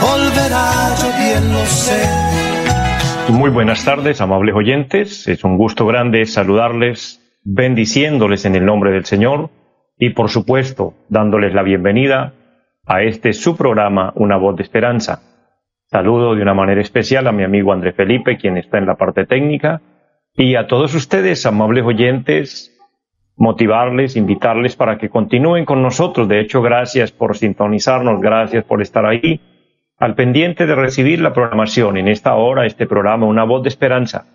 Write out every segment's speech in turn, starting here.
volverá, yo bien lo sé muy buenas tardes, amables oyentes. Es un gusto grande saludarles, bendiciéndoles en el nombre del Señor y, por supuesto, dándoles la bienvenida a este su programa, Una voz de esperanza. Saludo de una manera especial a mi amigo André Felipe, quien está en la parte técnica, y a todos ustedes, amables oyentes, motivarles, invitarles para que continúen con nosotros. De hecho, gracias por sintonizarnos, gracias por estar ahí al pendiente de recibir la programación en esta hora, este programa, una voz de esperanza.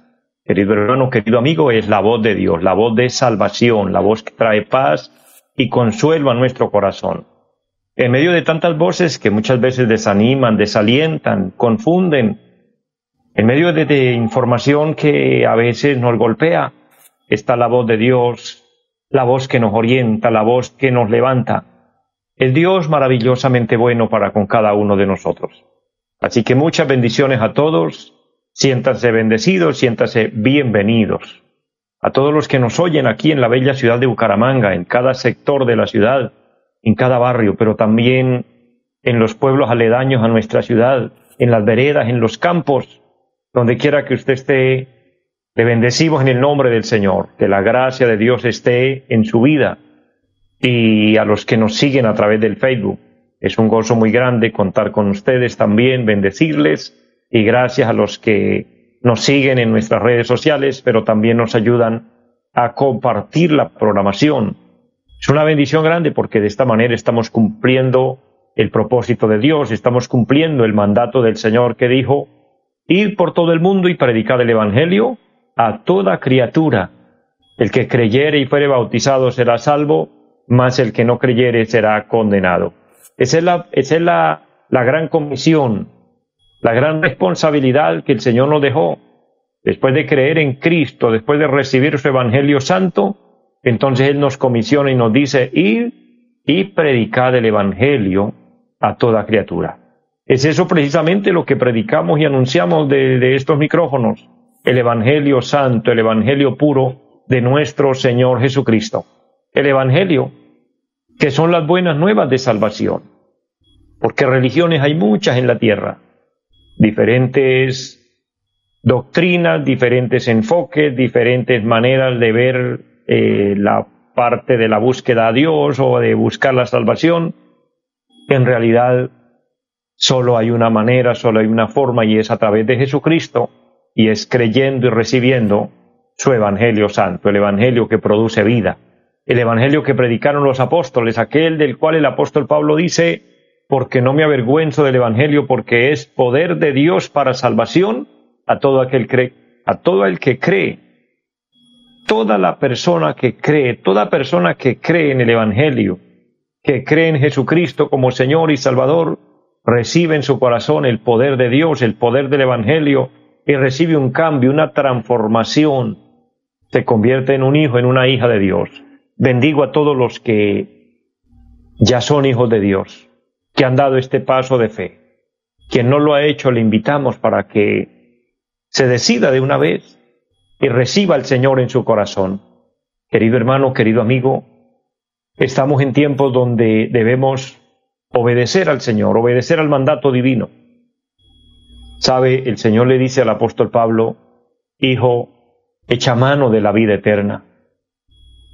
Querido hermano, querido amigo, es la voz de Dios, la voz de salvación, la voz que trae paz y consuelo a nuestro corazón. En medio de tantas voces que muchas veces desaniman, desalientan, confunden, en medio de, de información que a veces nos golpea, está la voz de Dios, la voz que nos orienta, la voz que nos levanta, el Dios maravillosamente bueno para con cada uno de nosotros. Así que muchas bendiciones a todos, siéntanse bendecidos, siéntanse bienvenidos. A todos los que nos oyen aquí en la bella ciudad de Bucaramanga, en cada sector de la ciudad, en cada barrio, pero también en los pueblos aledaños a nuestra ciudad, en las veredas, en los campos, donde quiera que usted esté, le bendecimos en el nombre del Señor, que la gracia de Dios esté en su vida y a los que nos siguen a través del Facebook. Es un gozo muy grande contar con ustedes también, bendecirles y gracias a los que nos siguen en nuestras redes sociales, pero también nos ayudan a compartir la programación. Es una bendición grande porque de esta manera estamos cumpliendo el propósito de Dios, estamos cumpliendo el mandato del Señor que dijo, ir por todo el mundo y predicar el Evangelio a toda criatura. El que creyere y fuere bautizado será salvo, más el que no creyere será condenado. Esa es la, esa es la, la gran comisión, la gran responsabilidad que el Señor nos dejó. Después de creer en Cristo, después de recibir su Evangelio Santo, entonces Él nos comisiona y nos dice, ir y predicar el Evangelio a toda criatura. Es eso precisamente lo que predicamos y anunciamos de, de estos micrófonos, el Evangelio Santo, el Evangelio puro de nuestro Señor Jesucristo el Evangelio, que son las buenas nuevas de salvación. Porque religiones hay muchas en la tierra, diferentes doctrinas, diferentes enfoques, diferentes maneras de ver eh, la parte de la búsqueda a Dios o de buscar la salvación. En realidad, solo hay una manera, solo hay una forma y es a través de Jesucristo y es creyendo y recibiendo su Evangelio Santo, el Evangelio que produce vida el Evangelio que predicaron los apóstoles, aquel del cual el apóstol Pablo dice, porque no me avergüenzo del Evangelio, porque es poder de Dios para salvación a todo aquel cree, a todo el que cree. Toda la persona que cree, toda persona que cree en el Evangelio, que cree en Jesucristo como Señor y Salvador, recibe en su corazón el poder de Dios, el poder del Evangelio, y recibe un cambio, una transformación. Se convierte en un hijo, en una hija de Dios. Bendigo a todos los que ya son hijos de Dios, que han dado este paso de fe. Quien no lo ha hecho, le invitamos para que se decida de una vez y reciba al Señor en su corazón. Querido hermano, querido amigo, estamos en tiempos donde debemos obedecer al Señor, obedecer al mandato divino. Sabe, el Señor le dice al apóstol Pablo, Hijo, echa mano de la vida eterna.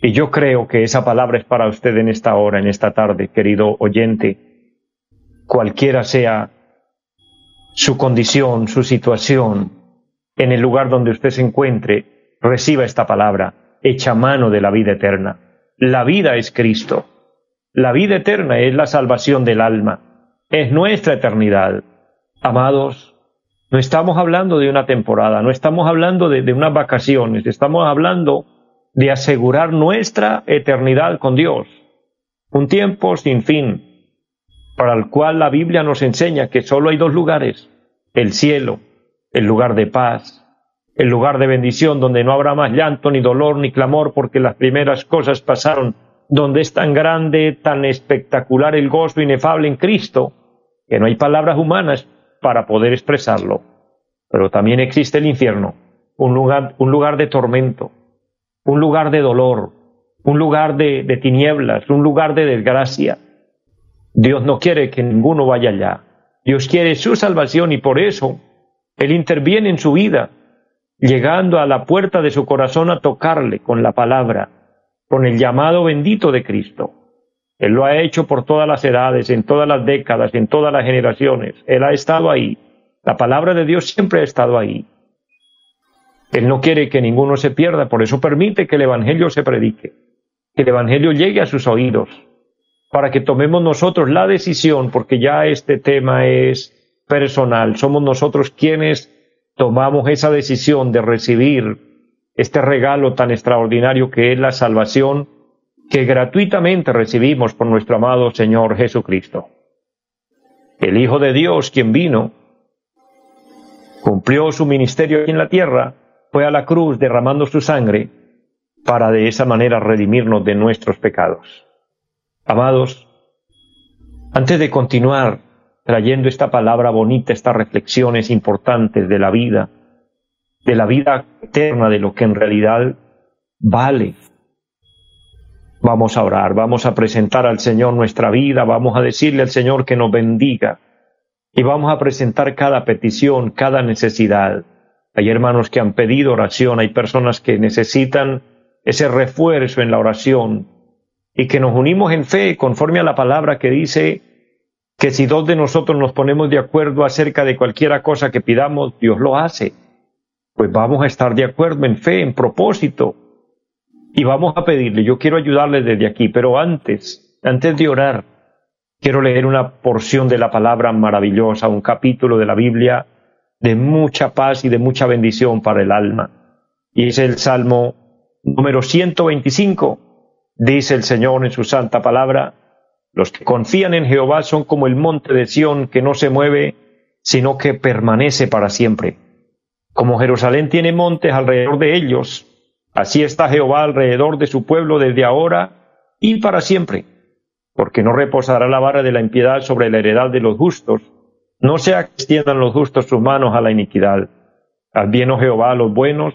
Y yo creo que esa palabra es para usted en esta hora, en esta tarde, querido oyente, cualquiera sea su condición, su situación, en el lugar donde usted se encuentre, reciba esta palabra, echa mano de la vida eterna. La vida es Cristo. La vida eterna es la salvación del alma, es nuestra eternidad. Amados, no estamos hablando de una temporada, no estamos hablando de, de unas vacaciones, estamos hablando de asegurar nuestra eternidad con Dios. Un tiempo sin fin, para el cual la Biblia nos enseña que solo hay dos lugares, el cielo, el lugar de paz, el lugar de bendición donde no habrá más llanto, ni dolor, ni clamor, porque las primeras cosas pasaron, donde es tan grande, tan espectacular el gozo inefable en Cristo, que no hay palabras humanas para poder expresarlo. Pero también existe el infierno, un lugar, un lugar de tormento, un lugar de dolor, un lugar de, tinieblas, un lugar de desgracia. Dios no quiere que ninguno vaya allá. Dios quiere su salvación y por eso Él interviene en su vida, llegando a la puerta de su corazón a tocarle con la palabra, con el llamado bendito de Cristo. Él lo ha hecho por todas las edades, en todas las décadas, en todas las generaciones. Él ha estado ahí. La palabra de Dios siempre ha estado ahí. Él no quiere que ninguno se pierda, por eso permite que el Evangelio se predique, que el Evangelio llegue a sus oídos, para que tomemos nosotros la decisión, porque ya este tema es personal, somos nosotros quienes tomamos esa decisión de recibir este regalo tan extraordinario que es la salvación que gratuitamente recibimos por nuestro amado Señor Jesucristo. El Hijo de Dios, quien vino, cumplió su ministerio aquí en la tierra, fue a la cruz derramando su sangre para de esa manera redimirnos de nuestros pecados. Amados, antes de continuar trayendo esta palabra bonita, estas reflexiones importantes de la vida, de la vida eterna, de lo que en realidad vale, Vamos a orar, vamos a presentar al Señor nuestra vida, vamos a decirle al Señor que nos bendiga y vamos a presentar cada petición, cada necesidad. Hay hermanos que han pedido oración, hay personas que necesitan ese refuerzo en la oración y que nos unimos en fe conforme a la palabra que dice que si dos de nosotros nos ponemos de acuerdo acerca de cualquiera cosa que pidamos, Dios lo hace. Pues vamos a estar de acuerdo en fe, en propósito, y vamos a pedirle, yo quiero ayudarle desde aquí, pero antes, antes de orar, quiero leer una porción de la palabra maravillosa, un capítulo de la Biblia de mucha paz y de mucha bendición para el alma. Y es el Salmo número 125. Dice el Señor en su santa palabra, los que confían en Jehová son como el monte de Sión que no se mueve, sino que permanece para siempre. Como Jerusalén tiene montes alrededor de ellos, Así está Jehová alrededor de su pueblo desde ahora y para siempre, porque no reposará la vara de la impiedad sobre la heredad de los justos, no sea que extiendan los justos sus manos a la iniquidad. Haz bien, oh Jehová, a los buenos,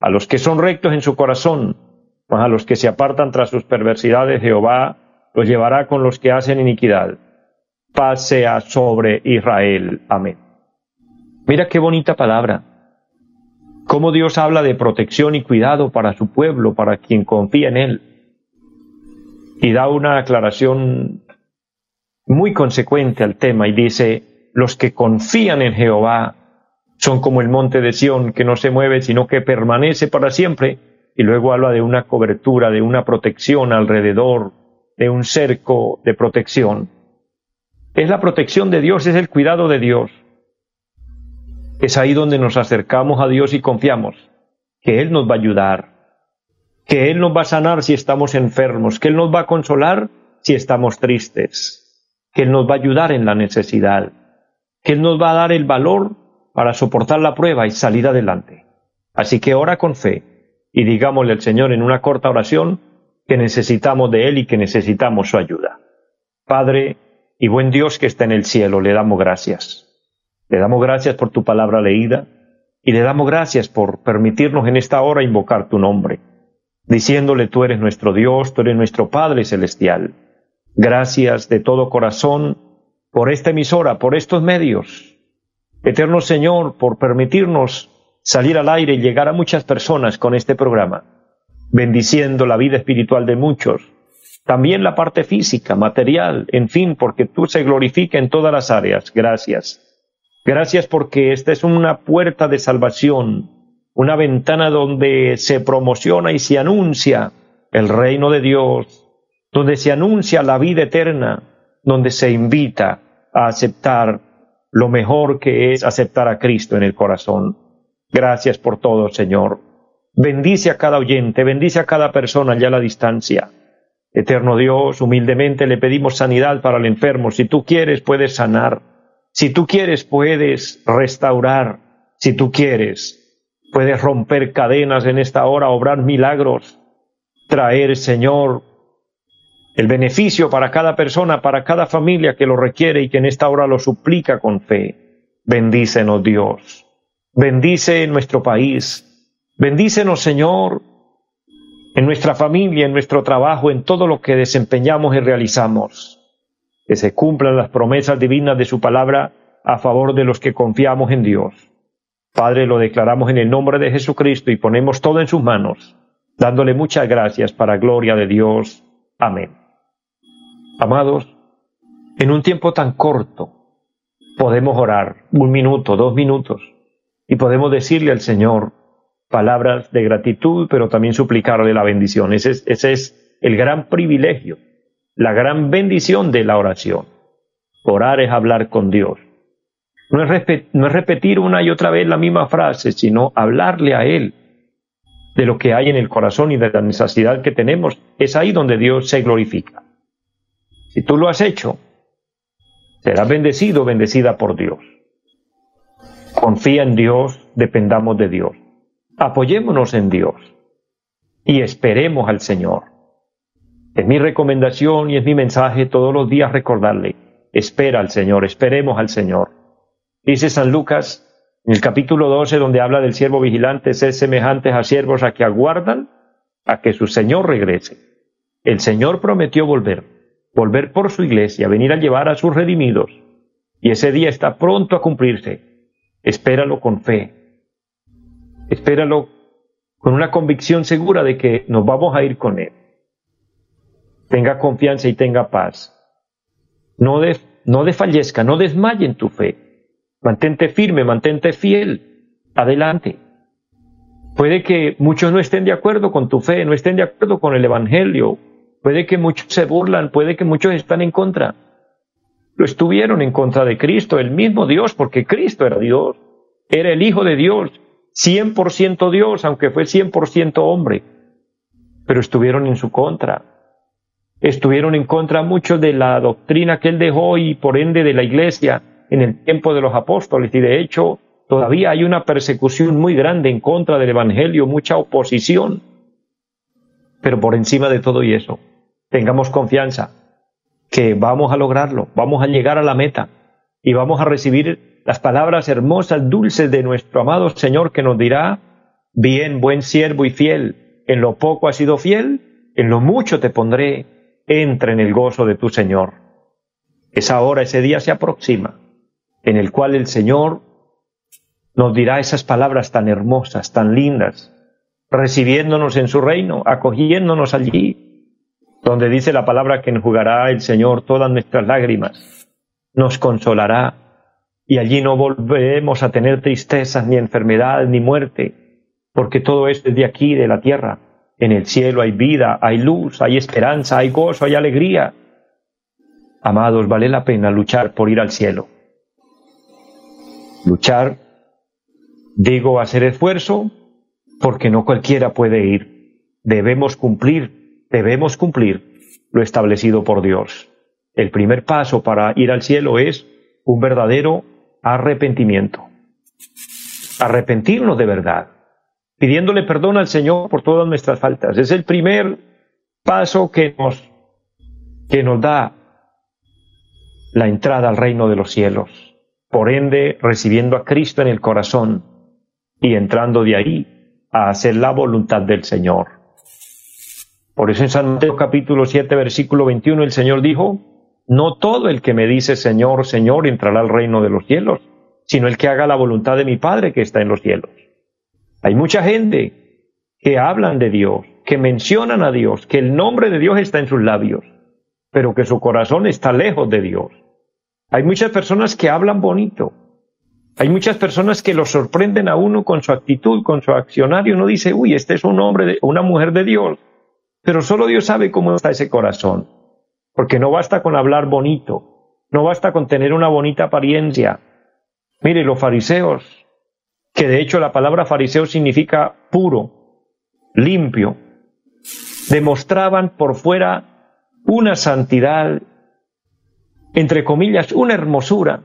a los que son rectos en su corazón, mas a los que se apartan tras sus perversidades, Jehová los llevará con los que hacen iniquidad. Paz sea sobre Israel. Amén. Mira qué bonita palabra cómo Dios habla de protección y cuidado para su pueblo, para quien confía en Él. Y da una aclaración muy consecuente al tema y dice, los que confían en Jehová son como el monte de Sión que no se mueve, sino que permanece para siempre. Y luego habla de una cobertura, de una protección alrededor, de un cerco de protección. Es la protección de Dios, es el cuidado de Dios. Es ahí donde nos acercamos a Dios y confiamos que Él nos va a ayudar, que Él nos va a sanar si estamos enfermos, que Él nos va a consolar si estamos tristes, que Él nos va a ayudar en la necesidad, que Él nos va a dar el valor para soportar la prueba y salir adelante. Así que ora con fe y digámosle al Señor en una corta oración que necesitamos de Él y que necesitamos su ayuda. Padre y buen Dios que está en el cielo, le damos gracias. Le damos gracias por tu palabra leída y le damos gracias por permitirnos en esta hora invocar tu nombre, diciéndole tú eres nuestro Dios, tú eres nuestro Padre Celestial. Gracias de todo corazón por esta emisora, por estos medios. Eterno Señor, por permitirnos salir al aire y llegar a muchas personas con este programa, bendiciendo la vida espiritual de muchos, también la parte física, material, en fin, porque tú se glorifica en todas las áreas. Gracias. Gracias porque esta es una puerta de salvación, una ventana donde se promociona y se anuncia el reino de Dios, donde se anuncia la vida eterna, donde se invita a aceptar lo mejor que es aceptar a Cristo en el corazón. Gracias por todo, Señor. Bendice a cada oyente, bendice a cada persona allá a la distancia. Eterno Dios, humildemente le pedimos sanidad para el enfermo. Si tú quieres, puedes sanar. Si tú quieres, puedes restaurar. Si tú quieres, puedes romper cadenas en esta hora, obrar milagros, traer, Señor, el beneficio para cada persona, para cada familia que lo requiere y que en esta hora lo suplica con fe. Bendícenos, Dios. Bendice nuestro país. Bendícenos, Señor, en nuestra familia, en nuestro trabajo, en todo lo que desempeñamos y realizamos que se cumplan las promesas divinas de su palabra a favor de los que confiamos en Dios. Padre, lo declaramos en el nombre de Jesucristo y ponemos todo en sus manos, dándole muchas gracias para gloria de Dios. Amén. Amados, en un tiempo tan corto podemos orar un minuto, dos minutos, y podemos decirle al Señor palabras de gratitud, pero también suplicarle la bendición. Ese es, ese es el gran privilegio la gran bendición de la oración. Orar es hablar con Dios. No es, no es repetir una y otra vez la misma frase, sino hablarle a Él de lo que hay en el corazón y de la necesidad que tenemos. Es ahí donde Dios se glorifica. Si tú lo has hecho, serás bendecido, bendecida por Dios. Confía en Dios, dependamos de Dios. Apoyémonos en Dios y esperemos al Señor. Es mi recomendación y es mi mensaje todos los días recordarle, espera al Señor, esperemos al Señor. Dice San Lucas en el capítulo 12 donde habla del siervo vigilante, ser semejantes a siervos a que aguardan a que su Señor regrese. El Señor prometió volver, volver por su iglesia, venir a llevar a sus redimidos, y ese día está pronto a cumplirse. Espéralo con fe. Espéralo con una convicción segura de que nos vamos a ir con Él tenga confianza y tenga paz. No, no desfallezca, no desmaye en tu fe. Mantente firme, mantente fiel. Adelante. Puede que muchos no estén de acuerdo con tu fe, no estén de acuerdo con el Evangelio. Puede que muchos se burlan, puede que muchos están en contra. Lo estuvieron en contra de Cristo, el mismo Dios, porque Cristo era Dios. Era el Hijo de Dios, 100% Dios, aunque fue 100% hombre. Pero estuvieron en su contra estuvieron en contra mucho de la doctrina que él dejó y por ende de la iglesia en el tiempo de los apóstoles y de hecho todavía hay una persecución muy grande en contra del Evangelio, mucha oposición. Pero por encima de todo y eso, tengamos confianza que vamos a lograrlo, vamos a llegar a la meta y vamos a recibir las palabras hermosas, dulces de nuestro amado Señor que nos dirá, bien, buen siervo y fiel, en lo poco has sido fiel, en lo mucho te pondré, entra en el gozo de tu Señor. Esa hora, ese día se aproxima, en el cual el Señor nos dirá esas palabras tan hermosas, tan lindas, recibiéndonos en su reino, acogiéndonos allí, donde dice la palabra que enjugará el Señor todas nuestras lágrimas, nos consolará, y allí no volveremos a tener tristezas, ni enfermedad, ni muerte, porque todo esto es de aquí, de la tierra, en el cielo hay vida, hay luz, hay esperanza, hay gozo, hay alegría. Amados, vale la pena luchar por ir al cielo. Luchar, digo, hacer esfuerzo, porque no cualquiera puede ir. Debemos cumplir, debemos cumplir lo establecido por Dios. El primer paso para ir al cielo es un verdadero arrepentimiento. Arrepentirnos de verdad pidiéndole perdón al Señor por todas nuestras faltas. Es el primer paso que nos, que nos da la entrada al reino de los cielos. Por ende, recibiendo a Cristo en el corazón y entrando de ahí a hacer la voluntad del Señor. Por eso en San Mateo capítulo 7, versículo 21, el Señor dijo, no todo el que me dice Señor, Señor entrará al reino de los cielos, sino el que haga la voluntad de mi Padre que está en los cielos. Hay mucha gente que hablan de Dios, que mencionan a Dios, que el nombre de Dios está en sus labios, pero que su corazón está lejos de Dios. Hay muchas personas que hablan bonito. Hay muchas personas que lo sorprenden a uno con su actitud, con su accionario. Uno dice, uy, este es un hombre, de, una mujer de Dios. Pero solo Dios sabe cómo está ese corazón. Porque no basta con hablar bonito. No basta con tener una bonita apariencia. Mire, los fariseos que de hecho la palabra fariseo significa puro, limpio, demostraban por fuera una santidad, entre comillas, una hermosura,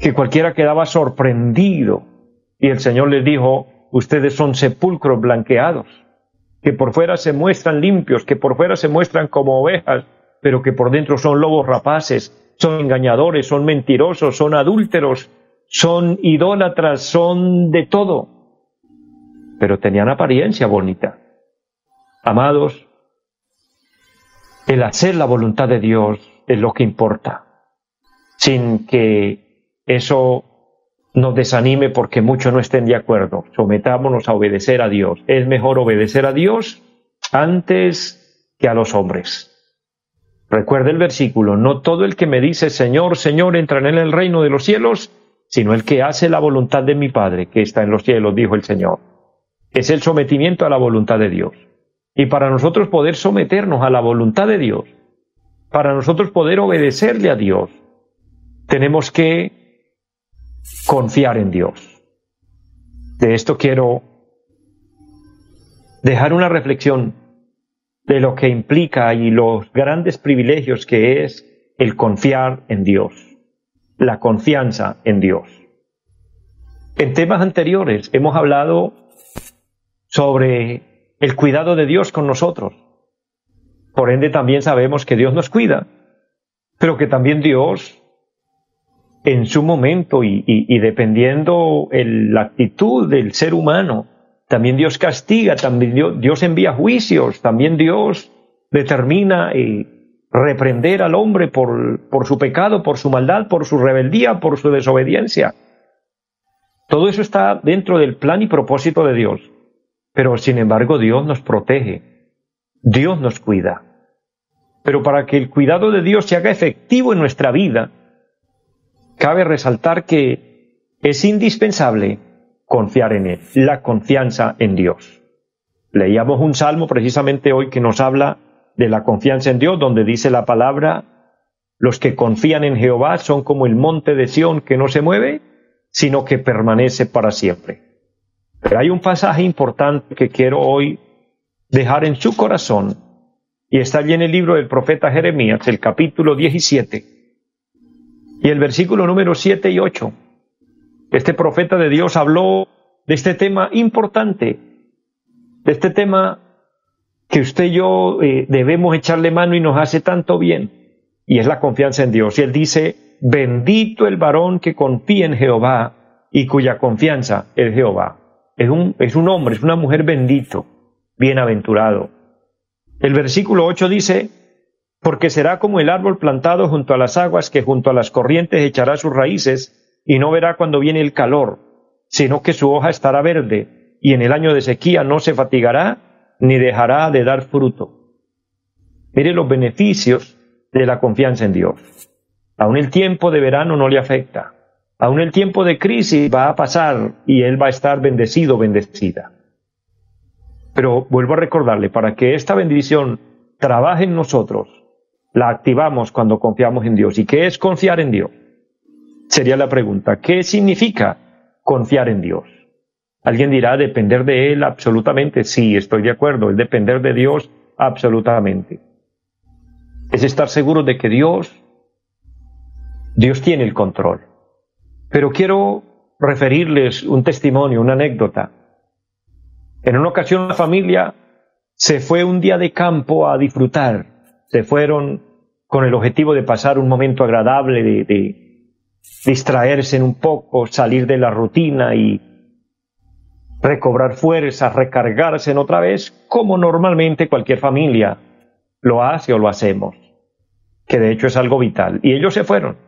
que cualquiera quedaba sorprendido. Y el Señor les dijo, ustedes son sepulcros blanqueados, que por fuera se muestran limpios, que por fuera se muestran como ovejas, pero que por dentro son lobos rapaces, son engañadores, son mentirosos, son adúlteros, son idólatras, son de todo. Pero tenían apariencia bonita. Amados, el hacer la voluntad de Dios es lo que importa, sin que eso nos desanime porque muchos no estén de acuerdo. Sometámonos a obedecer a Dios. Es mejor obedecer a Dios antes que a los hombres. Recuerde el versículo, no todo el que me dice Señor, Señor entrará en el reino de los cielos, sino el que hace la voluntad de mi Padre que está en los cielos, dijo el Señor. Es el sometimiento a la voluntad de Dios. Y para nosotros poder someternos a la voluntad de Dios, para nosotros poder obedecerle a Dios, tenemos que confiar en Dios. De esto quiero dejar una reflexión de lo que implica y los grandes privilegios que es el confiar en Dios, la confianza en Dios. En temas anteriores hemos hablado sobre el cuidado de Dios con nosotros. Por ende también sabemos que Dios nos cuida, pero que también Dios en su momento y, dependiendo la actitud del ser humano, también Dios castiga, también Dios, envía juicios, también Dios determina y reprender al hombre por, por su pecado, por su maldad, por su rebeldía, por su desobediencia. Todo eso está dentro del plan y propósito de Dios. Pero sin embargo Dios nos protege, Dios nos cuida. Pero para que el cuidado de Dios se haga efectivo en nuestra vida, cabe resaltar que es indispensable confiar en Él, la confianza en Dios. Leíamos un salmo precisamente hoy que nos habla de la confianza en Dios, donde dice la palabra, los que confían en Jehová son como el monte de Sión que no se mueve, sino que permanece para siempre. Pero hay un pasaje importante que quiero hoy dejar en su corazón, y está allí en el libro del profeta Jeremías, el capítulo 17, y el versículo número 7 y 8 este profeta de Dios habló de este tema importante, de este tema que usted y yo eh, debemos echarle mano y nos hace tanto bien, y es la confianza en Dios. Y él dice, bendito el varón que confía en Jehová y cuya confianza es Jehová. Es un, es un hombre, es una mujer bendito, bienaventurado. El versículo 8 dice, porque será como el árbol plantado junto a las aguas que junto a las corrientes echará sus raíces y no verá cuando viene el calor, sino que su hoja estará verde, y en el año de sequía no se fatigará ni dejará de dar fruto. Mire los beneficios de la confianza en Dios. Aún el tiempo de verano no le afecta. Aún el tiempo de crisis va a pasar y él va a estar bendecido, bendecida. Pero vuelvo a recordarle, para que esta bendición trabaje en nosotros, la activamos cuando confiamos en Dios. ¿Y qué es confiar en Dios? sería la pregunta. ¿Qué significa confiar en Dios? Alguien dirá depender de Él absolutamente. Sí, estoy de acuerdo. Es depender de Dios absolutamente. Es estar seguro de que Dios, Dios tiene el control. Pero quiero referirles un testimonio, una anécdota. En una ocasión una familia se fue un día de campo a disfrutar. Se fueron con el objetivo de pasar un momento agradable, de, distraerse un poco, salir de la rutina y recobrar fuerzas, recargarse en otra vez, como normalmente cualquier familia lo hace o lo hacemos, que de hecho es algo vital. Y ellos se fueron,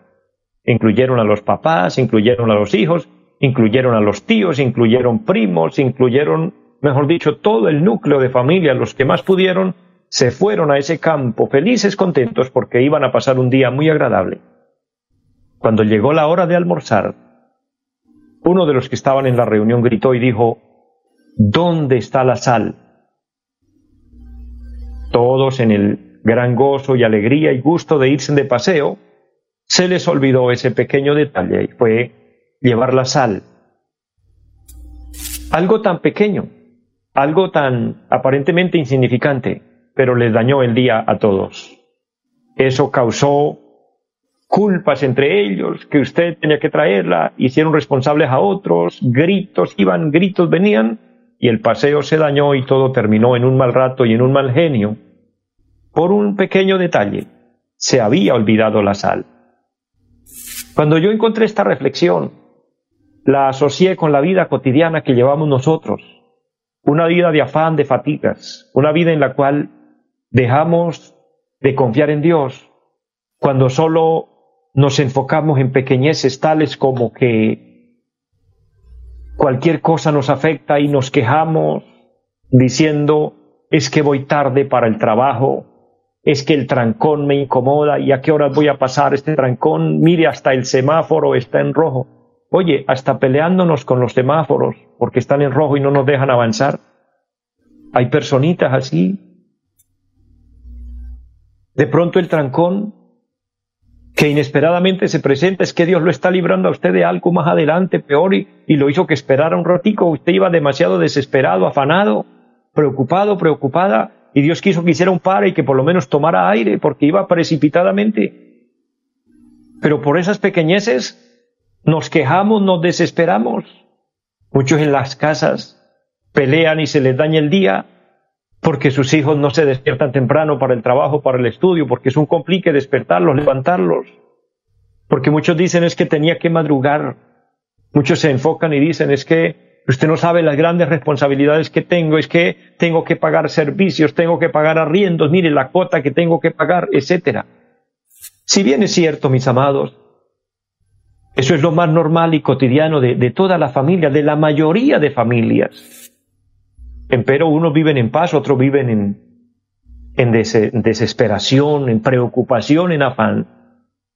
incluyeron a los papás, incluyeron a los hijos, incluyeron a los tíos, incluyeron primos, incluyeron, mejor dicho, todo el núcleo de familia, los que más pudieron, se fueron a ese campo felices, contentos, porque iban a pasar un día muy agradable. Cuando llegó la hora de almorzar, uno de los que estaban en la reunión gritó y dijo, ¿Dónde está la sal? Todos en el gran gozo y alegría y gusto de irse de paseo, se les olvidó ese pequeño detalle y fue llevar la sal. Algo tan pequeño, algo tan aparentemente insignificante, pero les dañó el día a todos. Eso causó culpas entre ellos, que usted tenía que traerla, hicieron responsables a otros, gritos iban, gritos venían, y el paseo se dañó y todo terminó en un mal rato y en un mal genio. Por un pequeño detalle, se había olvidado la sal. Cuando yo encontré esta reflexión, la asocié con la vida cotidiana que llevamos nosotros, una vida de afán, de fatigas, una vida en la cual dejamos de confiar en Dios cuando solo nos enfocamos en pequeñeces tales como que cualquier cosa nos afecta y nos quejamos diciendo es que voy tarde para el trabajo, es que el trancón me incomoda y a qué horas voy a pasar este trancón, mire hasta el semáforo está en rojo. Oye, hasta peleándonos con los semáforos porque están en rojo y no nos dejan avanzar. Hay personitas así. De pronto el trancón que inesperadamente se presenta es que Dios lo está librando a usted de algo más adelante, peor, y, lo hizo que esperara un ratico. Usted iba demasiado desesperado, afanado, preocupado, preocupada, y Dios quiso que hiciera un par y que por lo menos tomara aire porque iba precipitadamente. Pero por esas pequeñeces nos quejamos, nos desesperamos. Muchos en las casas pelean y se les daña el día porque sus hijos no se despiertan temprano para el trabajo, para el estudio, porque es un complique despertarlos, levantarlos. Porque muchos dicen es que tenía que madrugar. Muchos se enfocan y dicen es que usted no sabe las grandes responsabilidades que tengo, es que tengo que pagar servicios, tengo que pagar arriendos, mire la cuota que tengo que pagar, etcétera. Si bien es cierto, mis amados, eso es lo más normal y cotidiano de, toda la familia, de la mayoría de familias. Empero unos viven en paz, otros viven en, desesperación, en preocupación, en afán.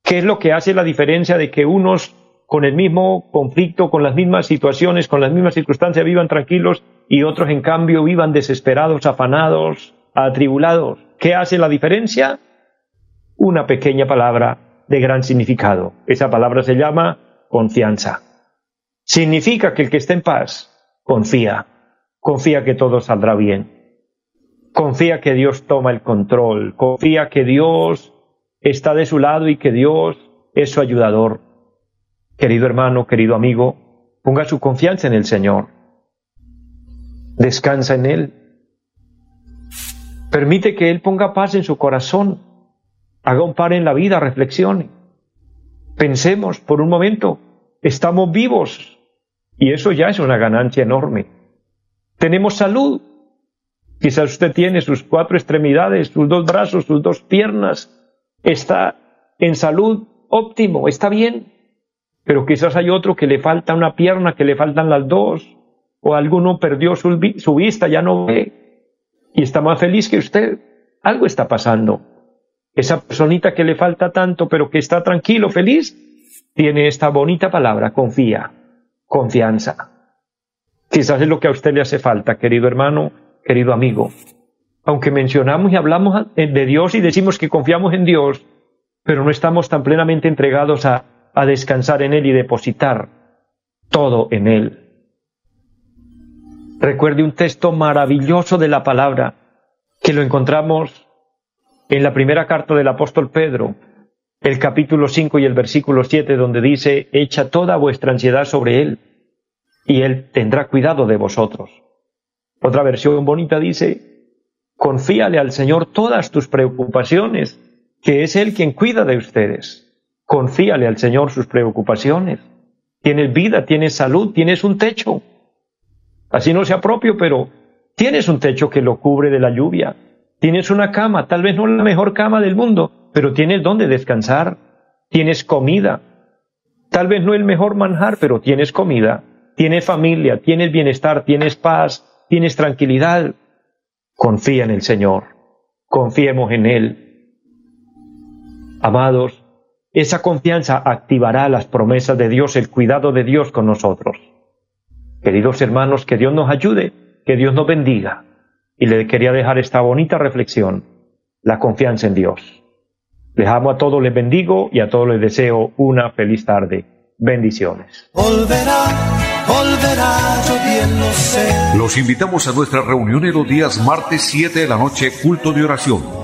¿Qué es lo que hace la diferencia de que unos con el mismo conflicto, con las mismas situaciones, con las mismas circunstancias vivan tranquilos y otros en cambio vivan desesperados, afanados, atribulados? ¿Qué hace la diferencia? Una pequeña palabra de gran significado. Esa palabra se llama confianza. Significa que el que está en paz confía, confía que todo saldrá bien, confía que Dios toma el control, confía que Dios está de su lado y que Dios es su ayudador. Querido hermano, querido amigo, ponga su confianza en el Señor. Descansa en Él. Permite que Él ponga paz en su corazón haga un par en la vida, reflexione. Pensemos por un momento, estamos vivos y eso ya es una ganancia enorme. Tenemos salud. Quizás usted tiene sus cuatro extremidades, sus dos brazos, sus dos piernas. Está en salud óptimo, está bien. Pero quizás hay otro que le falta una pierna, que le faltan las dos. O alguno perdió su, vista, ya no ve. Y está más feliz que usted. Algo está pasando. Esa personita que le falta tanto, pero que está tranquilo, feliz, tiene esta bonita palabra, confía, confianza. Quizás es lo que a usted le hace falta, querido hermano, querido amigo. Aunque mencionamos y hablamos de Dios y decimos que confiamos en Dios, pero no estamos tan plenamente entregados a, descansar en Él y depositar todo en Él. Recuerde un texto maravilloso de la palabra que lo encontramos en la primera carta del apóstol Pedro, el capítulo 5 y el versículo 7, donde dice, echa toda vuestra ansiedad sobre Él, y Él tendrá cuidado de vosotros. Otra versión bonita dice, confíale al Señor todas tus preocupaciones, que es Él quien cuida de ustedes. Confíale al Señor sus preocupaciones. Tienes vida, tienes salud, tienes un techo. Así no sea propio, pero tienes un techo que lo cubre de la lluvia, Tienes una cama, tal vez no la mejor cama del mundo, pero tienes donde descansar. Tienes comida. Tal vez no el mejor manjar, pero tienes comida. Tienes familia, tienes bienestar, tienes paz, tienes tranquilidad. Confía en el Señor. Confiemos en Él. Amados, esa confianza activará las promesas de Dios, el cuidado de Dios con nosotros. Queridos hermanos, que Dios nos ayude, que Dios nos bendiga y le quería dejar esta bonita reflexión, la confianza en Dios. Les amo a todos, les bendigo y a todos les deseo una feliz tarde. Bendiciones. Los invitamos a nuestra reunión en los días martes 7 de la noche, culto de oración